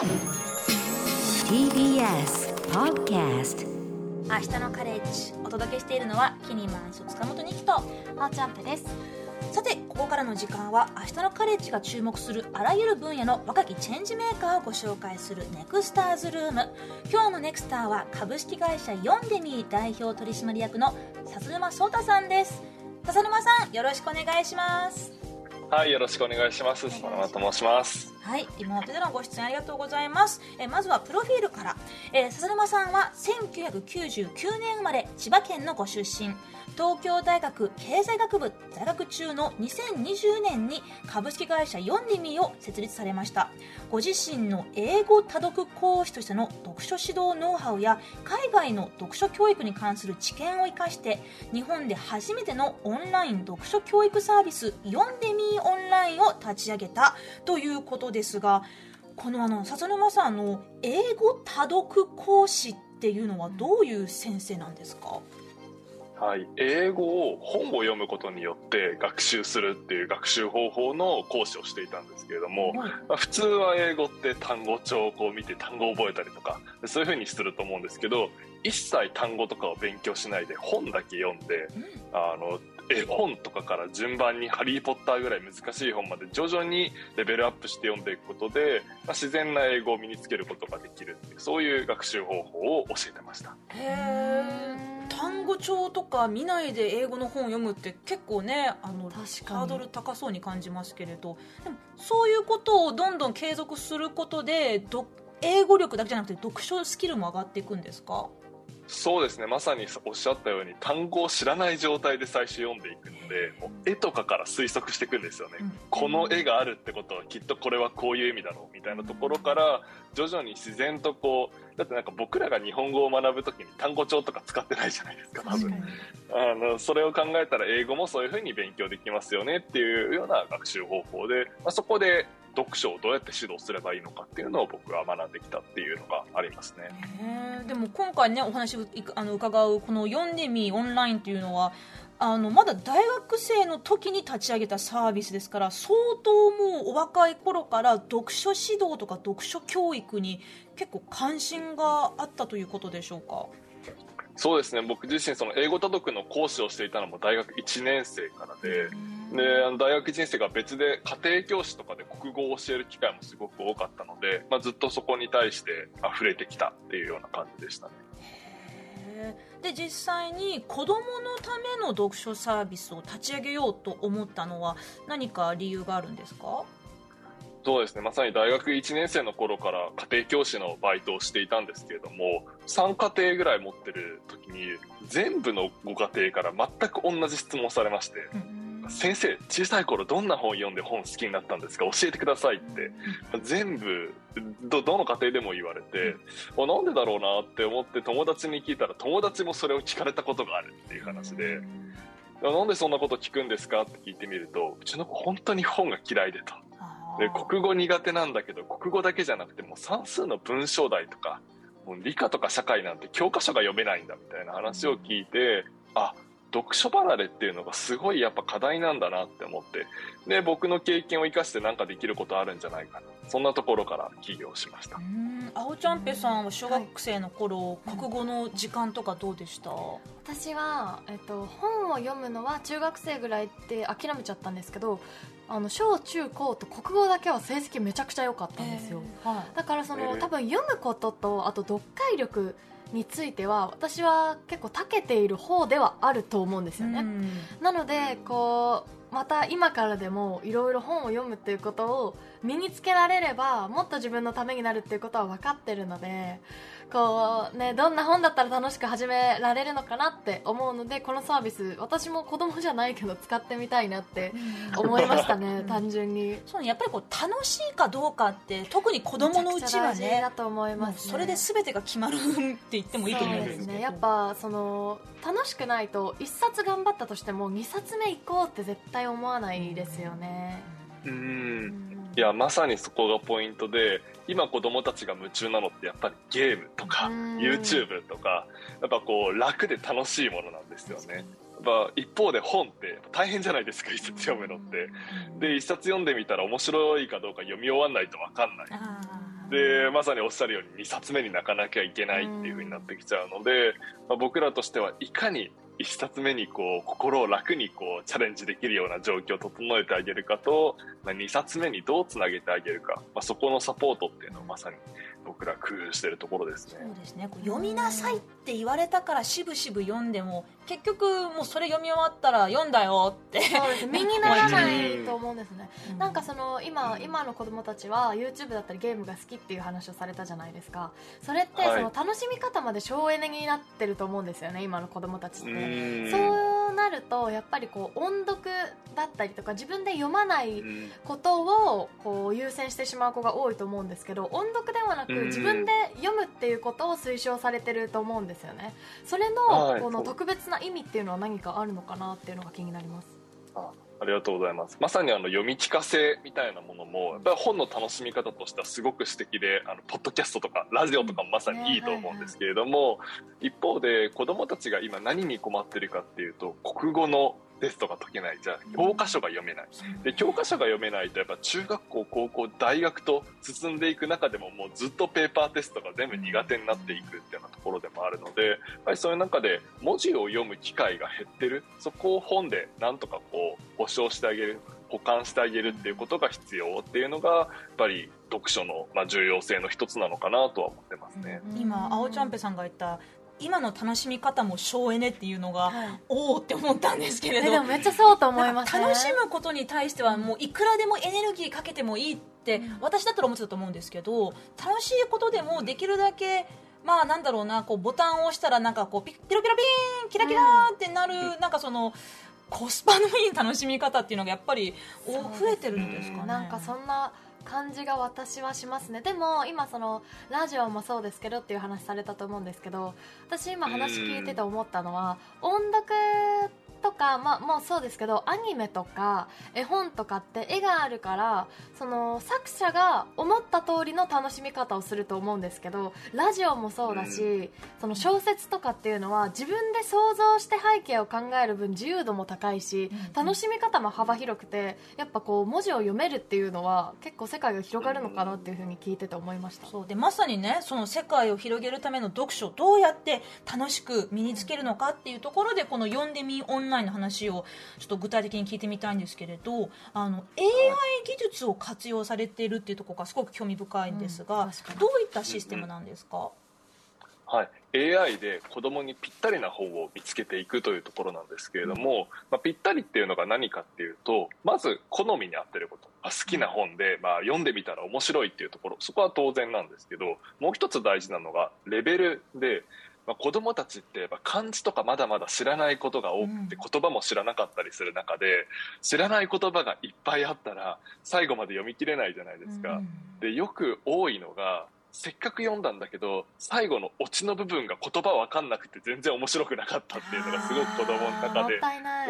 TBS Podcast 明日のカレッジお届けしているのはキニマンス塚本二希とあーちゃんぺです。さてここからの時間は明日のカレッジが注目するあらゆる分野の若きチェンジメーカーをご紹介するネクスターズルーム。今日のネクスターは株式会社ヨンデミー代表取締役の笹沼聡太さんです。笹沼さんよろしくお願いします。はい、よろしくお願いします。佐野と申します。はい、リモートでのご出演ありがとうございます。えまずはプロフィールから、えー笹沼さんは1999年生まれ、千葉県のご出身。東京大学経済学部在学中の2020年に株式会社ヨンデミーを設立されました。ご自身の英語多読講師としての読書指導ノウハウや海外の読書教育に関する知見を生かして日本で初めてのオンライン読書教育サービスヨンデミーオンラインを立ち上げたということですがこのあの笹沼さんの英語多読講師っていうのはどういう先生なんですか、はい、英語を本を読むことによって学習するっていう学習方法の講師をしていたんですけれども、まあ普通は英語って単語帳をこう見て単語を覚えたりとかそういうふうにすると思うんですけど一切単語とかを勉強しないで本だけ読んであの絵本とかから順番に「ハリー・ポッター」ぐらい難しい本まで徐々にレベルアップして読んでいくことで、まあ、自然な英語を身につけることができるっていうそういう学習方法を教えてました。へえ単語帳とか見ないで英語の本を読むって結構ねあの確かに。ハードル高そうに感じますけれど。でもそういうことをどんどん継続することでど英語力だけじゃなくて読書スキルも上がっていくんですか？そうですね。まさにおっしゃったように単語を知らない状態で最初読んでいくのでもう絵とかから推測していくんですよね、うん。この絵があるってことはきっとこれはこういう意味だろうみたいなところから徐々に自然とこうだってなんか僕らが日本語を学ぶときに単語帳とか使ってないじゃないですか多分。あのそれを考えたら英語もそういうふうに勉強できますよねっていうような学習方法で、まあ、そこで読書をどうやって指導すればいいのかっていうのを僕は学んできたっていうのがありますね。でも今回ねお話をあの伺うこの「読んでみオンライン」っていうのはあのまだ大学生の時に立ち上げたサービスですから相当もうお若い頃から読書指導とか読書教育に結構関心があったということでしょうか？そうですね。僕自身その英語多読の講師をしていたのも大学1年生からでであの大学1年生が別で家庭教師とかで国語を教える機会もすごく多かったので、まあ、ずっとそこに対して溢れてきたっていうような感じでしたね。で実際に子どものための読書サービスを立ち上げようと思ったのは何か理由があるんですか？そうですね。まさに大学1年生の頃から家庭教師のバイトをしていたんですけれども3家庭ぐらい持ってる時に全部のご家庭から全く同じ質問をされまして、先生小さい頃どんな本読んで本好きになったんですか？教えてくださいって。全部どどの家庭でも言われて、あなんでだろうなって思って友達に聞いたら友達もそれを聞かれたことがあるっていう話で、なんでそんなこと聞くんですか？って聞いてみるとうちの子本当に本が嫌いでと。で国語苦手なんだけど国語だけじゃなくてもう算数の文章題とかもう理科とか社会なんて教科書が読めないんだみたいな話を聞いて、あ読書離れっていうのがすごいやっぱ課題なんだなって思って。で僕の経験を生かして何かできることあるんじゃないかな。そんなところから起業しました。う。ん。青ちゃんぺさんは小学生の頃、国語の時間とかどうでした、私は、えっと、本を読むのは中学生ぐらいで諦めちゃったんですけどあの小中高と国語だけは成績めちゃくちゃ良かったんですよ、はい。だからその、えー。多分読むこととあと読解力については私は結構長けている方ではあると思うんですよね、うん。なのでこうまた今からでもいろいろ本を読むっていうことを身につけられればもっと自分のためになるっていうことは分かってるのでこうねどんな本だったら楽しく始められるのかなって思うのでこのサービス私も子供じゃないけど使ってみたいなって思いましたね単純に。そうねやっぱりこう楽しいかどうかって特に子供のうちはねだと思います、ね、それで全てが決まるって言ってもいいと思うんですけど。そうですね。やっぱその楽しくないと1冊頑張ったとしても2冊目行こうって絶対思わないですよね、うんうん。いやまさにそこがポイントで今子供たちが夢中なのってやっぱりゲームとかうん。YouTube とかやっぱこう楽で楽しいものなんですよね。やっぱ一方で本って大変じゃないですか一冊読むのって。で一冊読んでみたら面白いかどうか読み終わんないと分かんない。あでまさにおっしゃるように2冊目に泣かなきゃいけないっていう風になってきちゃうので、まあ、僕らとしてはいかに1冊目にこう心を楽にこうチャレンジできるような状況を整えてあげるかと、まあ、2冊目にどうつなげてあげるか、まあ、そこのサポートっていうのをまさに僕ら工夫してるところですね。そうですね。こう読みなさいって言われたからしぶしぶ読んでも結局もうそれ読み終わったら読んだよって。そうです 身にならないと思うんですね、うん。なんかその今今の子供たちは YouTube だったりゲームが好きっていう話をされたじゃないですか。それってはい。その楽しみ方まで省エネになってると思うんですよね今の子供たちって。うんそうなるとやっぱりこう音読だったりとか自分で読まないうん。ことをこう優先してしまう子が多いと思うんですけど音読ではなくうん。自分で読むっていうことを推奨されてると思うんですよね。それはい。のこの特別な意味っていうのは何かあるのかなっていうのが気になりますありがとうございます。まさにあの読み聞かせみたいなものも、やっぱり本の楽しみ方としてはすごく素敵で、あの、ポッドキャストとかラジオとかもまさにいいと思うんですけれども、一方で子供たちが今何に困ってるかっていうと、国語のテストが解けない、じゃあ教科書が読めない。で、教科書が読めないと、やっぱ中学校、高校、大学と進んでいく中でももうずっとペーパーテストが全部苦手になっていくっていうようなところでもあるので、やっぱりそういう中で文字を読む機会が減ってる、そこを本でなんとかこう保証してあげる、保管してあげるっていうことが必要っていうのが、やっぱり読書のまあ重要性の一つなのかなとは思ってますね。今青ちゃんぺさんが言った今の楽しみ方も省エネっていうのが、はい。おおって思ったんですけれど。えでもめっちゃそうと思いますね。楽しむことに対してはもういくらでもエネルギーかけてもいいって私だったら思ってたと思うんですけど楽しいことでもできるだけまあなんだろうなこうボタンを押したらなんかこうピッピロピロピーンキラキラーってなる、なんかそのコスパのいい楽しみ方っていうのがやっぱり増えてるんですかね。なんかそんな感じが私はしますね。でも今そのラジオもそうですけどっていう話されたと思うんですけど私今話聞いてて思ったのは音読とか、まあ、もうそうですけどアニメとか絵本とかって絵があるからその作者が思った通りの楽しみ方をすると思うんですけどラジオもそうだし、その小説とかっていうのは自分で想像して背景を考える分自由度も高いし、楽しみ方も幅広くてやっぱこう文字を読めるっていうのは結構世界が広がるのかなっていうふうに聞いてて思いました。そう。でまさにねその世界を広げるための読書をどうやって楽しく身につけるのかっていうところでこの「読んでみオンライン」の話をちょっと具体的に聞いてみたいんですけれどあの AI 技術を活用されているっていうところがすごく興味深いんですが、うんどういったシステムなんですか、はい、AI で子供にぴったりな本を見つけていくというところなんですけれども、まあ、ぴったりっていうのが何かっていうとまず好みに合ってることあ好きな本で、まあ、読んでみたら面白いっていうところそこは当然なんですけどもう一つ大事なのがレベルで、まあ、子供たちってやっぱ漢字とかまだまだ知らないことが多くて、うん言葉も知らなかったりする中で知らない言葉がいっぱいあったら最後まで読み切れないじゃないですか。でよく多いのがせっかく読んだんだけど最後のオチの部分が言葉わかんなくて全然面白くなかったっていうのがすごく子供の中もで。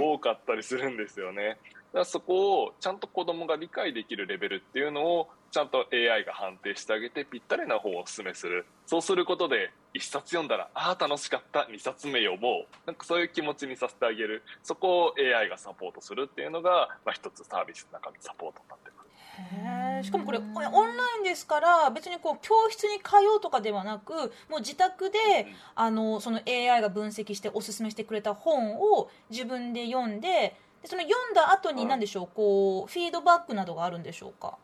多かったりするんですよね。だそこをちゃんと子供が理解できるレベルっていうのをちゃんと AI が判定してあげてぴったりな本をお勧めする。そうすることで1冊読んだらああ楽しかった。2冊目読もう。なんかそういう気持ちにさせてあげる。そこを AI がサポートするっていうのが、まあ、一つサービスの中のサポートになってます。へー。しかもこれオンラインですから別にこう教室に通うとかではなくもう自宅であのその AI が分析しておすすめしてくれた本を自分で読んででその読んだ後にはい。何でしょう？こうフィードバックなどがあるんでしょうか？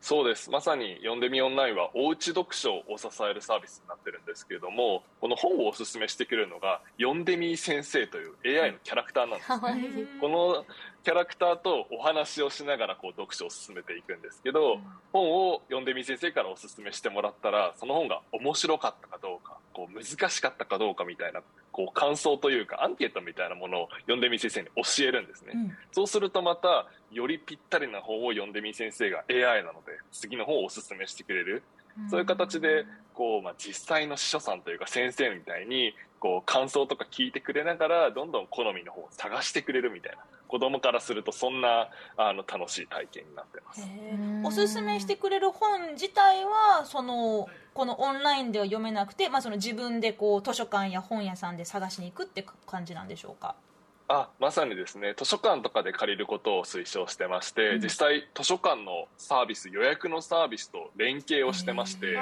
そうです。まさに読んでみオンラインはおうち読書を支えるサービスになってるんですけれどもこの本をおすすめしてくれるのが読んでみ先生という AI のキャラクターなんですかわい。い。このキャラクターとお話をしながらこう読書を進めていくんですけど、本を読んでみ先生からおすすめしてもらったらその本が面白かったかどうかこう難しかったかどうかみたいなこう感想というかアンケートみたいなものを読んでみ先生に教えるんですね、うん。そうするとまたよりぴったりな本を読んでみ先生が AI なので次の本をおすすめしてくれる。そういう形でこう、まあ、実際の司書さんというか先生みたいにこう感想とか聞いてくれながらどんどん好みの本を探してくれるみたいな子供からするとそんなあの楽しい体験になってます。おすすめしてくれる本自体はそのこのオンラインでは読めなくて、まあ、その自分でこう図書館や本屋さんで探しに行くって感じなんでしょうか？あまさにですね。図書館とかで借りることを推奨してまして、うん。実際図書館のサービス予約のサービスと連携をしてまして、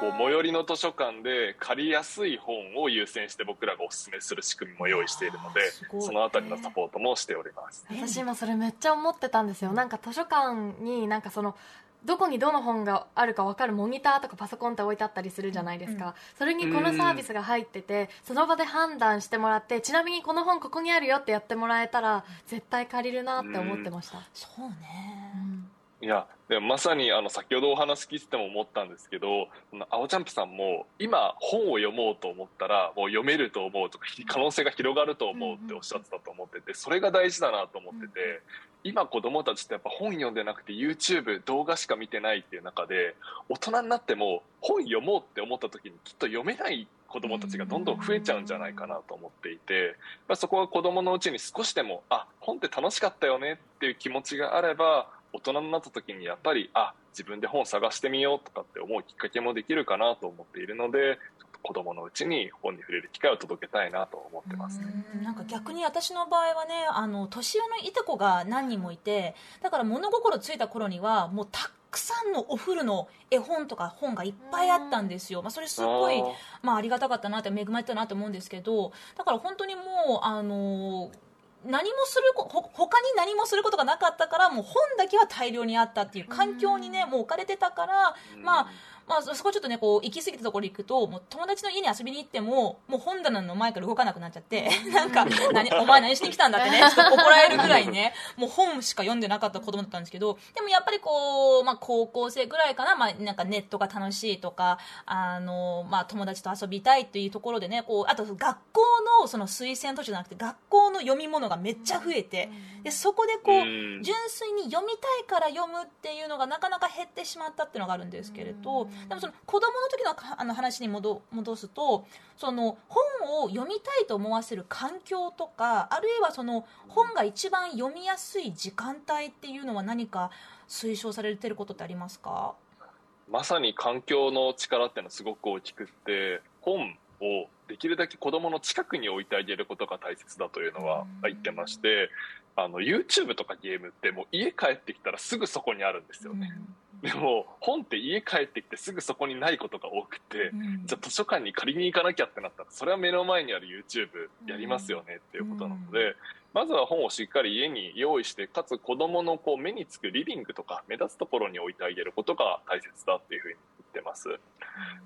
こう最寄りの図書館で借りやすい本を優先して僕らがお勧めする仕組みも用意しているのでそのあたりのサポートもしております。私今それめっちゃ思ってたんですよ。なんか図書館になんかそのどこにどの本があるか分かるモニターとかパソコンって置いてあったりするじゃないですか、うんそれにこのサービスが入っててその場で判断してもらってちなみにこの本ここにあるよってやってもらえたら絶対借りるなって思ってました、そうね、うんいやでもまさにあの先ほどお話聞いてても思ったんですけどその青ジャンプさんも今本を読もうと思ったらもう読めると思うとか可能性が広がると思うっておっしゃってたと思っててそれが大事だなと思ってて今子供たちってやっぱ本読んでなくて YouTube 動画しか見てないっていう中で大人になっても本読もうって思った時にきっと読めない子供たちがどんどん増えちゃうんじゃないかなと思っていてそこは子供のうちに少しでもあ本って楽しかったよねっていう気持ちがあれば大人になった時にやっぱりあ自分で本探してみようとかって思うきっかけもできるかなと思っているので子供のうちに本に触れる機会を届けたいなと思ってますね。うんなんか逆に私の場合はねあの年上のいとこが何人もいてだから物心ついた頃にはもうたくさんのお古の絵本とか本がいっぱいあったんですよ、まあ、それすごいまあ、ありがたかったなって恵まれたなと思うんですけどだから本当にもうあの何もするこほ他に何もすることがなかったからもう本だけは大量にあったっていう環境にねもう置かれてたからまあまあ、そそこちょっとね、こう、行き過ぎたところに行くと、もう友達の家に遊びに行っても、もう本棚の前から動かなくなっちゃって、なんか、何、お前何しに来たんだってね、ちょっと怒られるぐらいね、もう本しか読んでなかった子供だったんですけど、でもやっぱりこう、まあ高校生ぐらいかな、まあなんかネットが楽しいとか、あの、まあ友達と遊びたいっていうところでね、こう、あと学校のその推薦図書じゃなくて、学校の読み物がめっちゃ増えて、で、そこでこう、うん。純粋に読みたいから読むっていうのがなかなか減ってしまったっていうのがあるんですけれど、でもその子供の時のかあの話に戻戻すとその本を読みたいと思わせる環境とかあるいはその本が一番読みやすい時間帯っていうのは何か推奨されてることってありますか？まさに環境の力っていうのはすごく大きくって本をできるだけ子供の近くに置いてあげることが大切だというのは言ってましてあの YouTube とかゲームってもう家帰ってきたらすぐそこにあるんですよね、でも本って家帰ってきてすぐそこにないことが多くて、うん。じゃあ図書館に借りに行かなきゃってなったらそれは目の前にある YouTube やりますよねっていうことなので、まずは本をしっかり家に用意してかつ子供のこう目につくリビングとか目立つところに置いてあげることが大切だっていうふうに言ってます。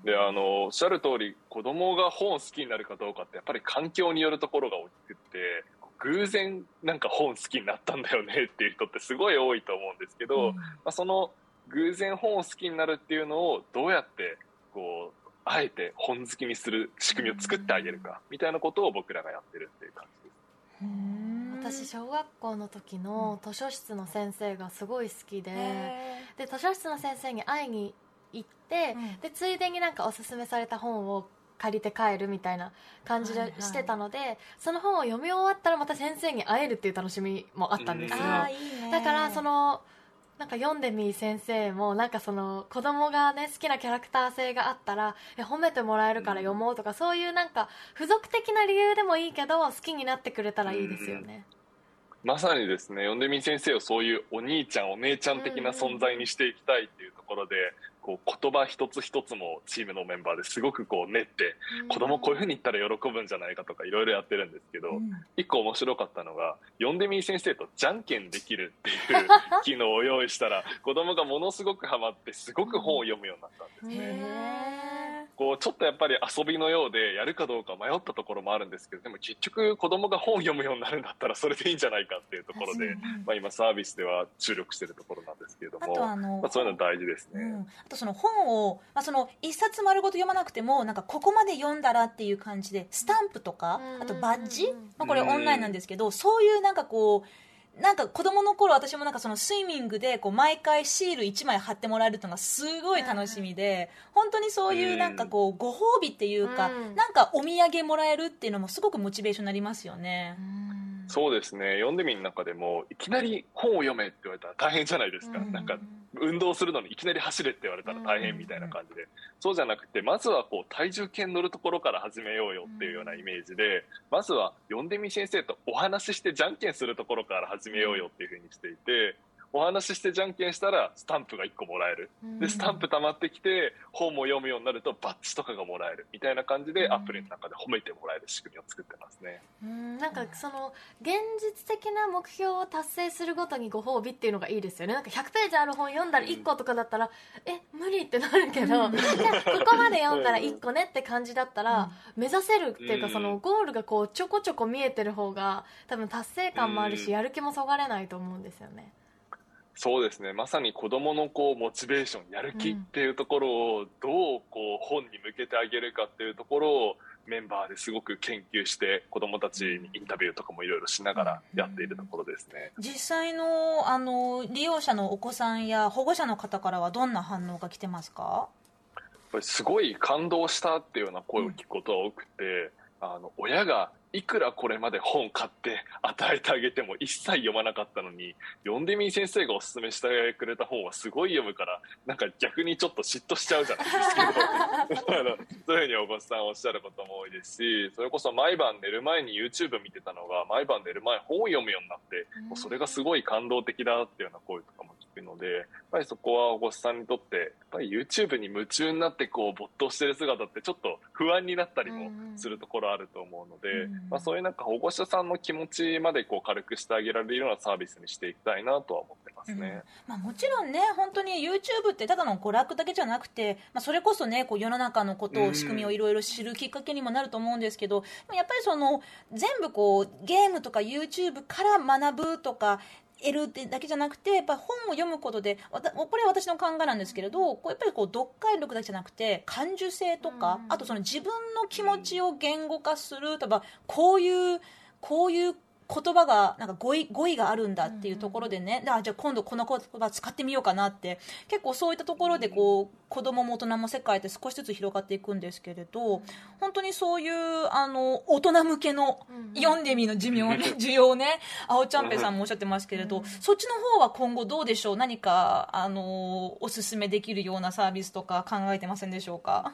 であのおっしゃる通り子供が本を好きになるかどうかってやっぱり環境によるところが大きくって偶然なんか本好きになったんだよねっていう人ってすごい多いと思うんですけど、まあ、その偶然本を好きになるっていうのをどうやってこうあえて本好きにする仕組みを作ってあげるかみたいなことを僕らがやってるっていう感じです。うん私小学校の時の図書室の先生がすごい好きで、へで図書室の先生に会いに行って、うん。でついでになんかおすすめされた本を借りて帰るみたいな感じはいはい。でしてたので、その本を読み終わったらまた先生に会えるっていう楽しみもあったんですよ、うん。だからそのなんか読んでみー先生もなんかその子供がね好きなキャラクター性があったらえ褒めてもらえるから読もうとかそういうなんか付属的な理由でもいいけど好きになってくれたらいいですよね、まさにですね、読んでみ先生をそういうお兄ちゃん、お姉ちゃん的な存在にしていきたいっていうところで、こう言葉一つ一つもチームのメンバーですごくこう練って、子供こういう風に言ったら喜ぶんじゃないかとかいろいろやってるんですけど、うん。一個面白かったのが、読んでみ先生とじゃんけんできるっていう 機能を用意したら、子供がものすごくハマって、すごく本を読むようになったんです。へこうちょっとやっぱり遊びのようでやるかどうか迷ったところもあるんですけどでも結局子供が本を読むようになるんだったらそれでいいんじゃないかっていうところで、うんまあ、今サービスでは注力してるところなんですけれどあもとあの、まあ、そういうの大事ですね。うん、あとその本を、まあ、その一冊丸ごと読まなくてもなんかここまで読んだらっていう感じでスタンプとかうんあとバッジ、うんまあ、これオンラインなんですけどそういうなんかこうなんか子供の頃私もなんかそのスイミングでこう毎回シール1枚貼ってもらえるのがすごい楽しみで本当にそういうなんかこうご褒美っていうかうん。なんかお土産もらえるっていうのもすごくモチベーションになりますよね。うんそうですね。読んでみる中でもいきなり本を読めって言われたら大変じゃないですか、うん。なんか運動するのにいきなり走れって言われたら大変みたいな感じで、そうじゃなくてまずはこう体重計に乗るところから始めようよっていうようなイメージで、まずは読んでみ先生とお話ししてじゃんけんするところから始めようよっていうふうにしていて。お話ししてじゃんけんしたらスタンプが1個もらえる。でスタンプ溜まってきて本も読むようになるとバッジとかがもらえる。みたいな感じでうん。アプリの中で褒めてもらえる仕組みを作ってますね。うん。なんかその現実的な目標を達成するごとにご褒美っていうのがいいですよね。なんか100ページある本読んだら1個とかだったら、え無理ってなるけど、ここまで読んだら1個ねって感じだったら、目指せるっていうか、うん。そのゴールがこうちょこちょこ見えてる方が多分達成感もあるし、うん。やる気もそがれないと思うんですよねそうですね。まさに子どものこうモチベーションやる気っていうところをどうこう本に向けてあげるかっていうところをメンバーですごく研究して子どもたちにインタビューとかもいろいろしながらやっているところですね。実際のあの利用者のお子さんや保護者の方からはどんな反応が来てますか？すごい感動したっていうような声を聞くことが多くて、あの親がいくらこれまで本買って与えてあげても一切読まなかったのに読んでみー先生がおすすめしてくれた本はすごい読むからなんか逆にちょっと嫉妬しちゃうじゃないですけど。あのそういうふうにお子さんおっしゃることも多いですしそれこそ毎晩寝る前に YouTube 見てたのが毎晩寝る前本を読むようになってもうそれがすごい感動的だっていうような声とかも聞くのでやっぱりそこはお子さんにとってやっぱり YouTube に夢中になってこう没頭してる姿ってちょっと不安になったりもするところあると思うので、うんまあ、そういうなんか保護者さんの気持ちまでこう軽くしてあげられるようなサービスにしていきたいなとは思ってますね。まあ、もちろんね本当に YouTube ってただの娯楽だけじゃなくて、まあ、それこそねこう世の中のことうんを仕組みをいろいろ知るきっかけにもなると思うんですけど、やっぱりその全部こうゲームとか YouTube から学ぶとか得るってだけじゃなくてやっぱ本を読むことでわたこれは私の考えなんですけれどこうやっぱりこう読解力だけじゃなくて感受性とか、うん。あとその自分の気持ちを言語化する例えばこういうこういう言葉がなんか語彙語彙があるんだっていうところでね、あじゃあ今度この言葉使ってみようかなって。結構そういったところでこう子供も大人も世界って少しずつ広がっていくんですけれど本当にそういうあの大人向けのうん読んでみの寿命 ね需要ね青ちゃんぺさんもおっしゃってますけれど、うんそっちの方は今後どうでしょう？何かあのおすすめできるようなサービスとか考えてませんでしょうか？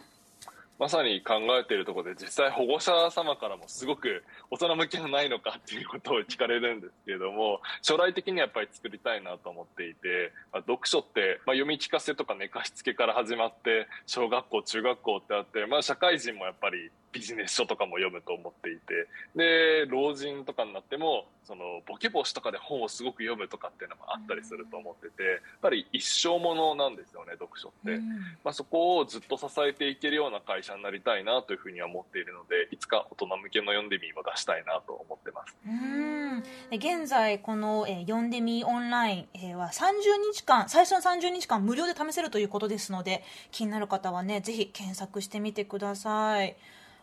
まさに考えているところで実際保護者様からもすごく大人向けがないのかっていうことを聞かれるんですけれども将来的にはやっぱり作りたいなと思っていて、まあ、読書って、まあ、読み聞かせとか寝かしつけから始まって小学校中学校ってあって、まあ、社会人もやっぱりビジネス書とかも読むと思っていてで老人とかになってもそのボケ防止とかで本をすごく読むとかっていうのもあったりすると思っててやっぱり一生ものなんですよね読書って。まあ、そこをずっと支えていけるような会社になりたいなというふうには思っているのでいつか大人向けの読んでみーも出したいなと思ってます。うん現在この、えー読んでみオンライン、えーは30日間最初の30日間無料で試せるということですので気になる方はねぜひ検索してみてください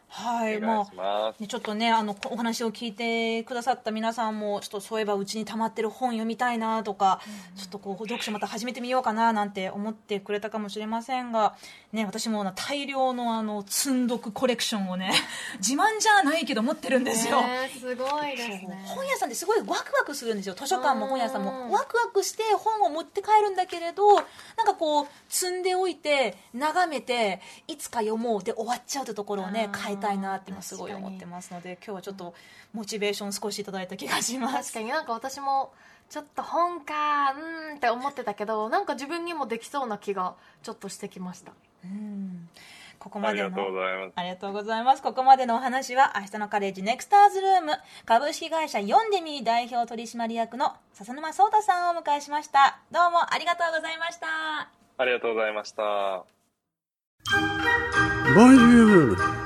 はいまあ。ねちょっとねあのこお話を聞いてくださった皆さんもちょっとそういえばうちに溜まってる本読みたいなとか、ちょっとこう読書また始めてみようかななんて思ってくれたかもしれませんが、ね、私もな大量のあの積んどくコレクションをね 自慢じゃないけど持ってるんですよ。ねすごいですね。本屋さんってすごいワクワクするんですよ。図書館も本屋さんうんも。ワクワクして本を持って帰るんだけれどなんかこう積んでおいて眺めていつか読もうで終わっちゃうってところをね変えたいなって今すごい思ってますので今日はちょっとモチベーション少しいただいた気がします確かになんか私もちょっと本かうーんって思ってたけどなんか自分にもできそうな気がちょっとしてきましたうんここあまでのりがとうございます。ありがとうございます。ここまでのお話は、明日のカレッジネクスターズルーム株式会社読んでみー代表取締役の笹沼聡太さんをお迎えしました。どうもありがとうございました。ありがとうございました。ボンジュール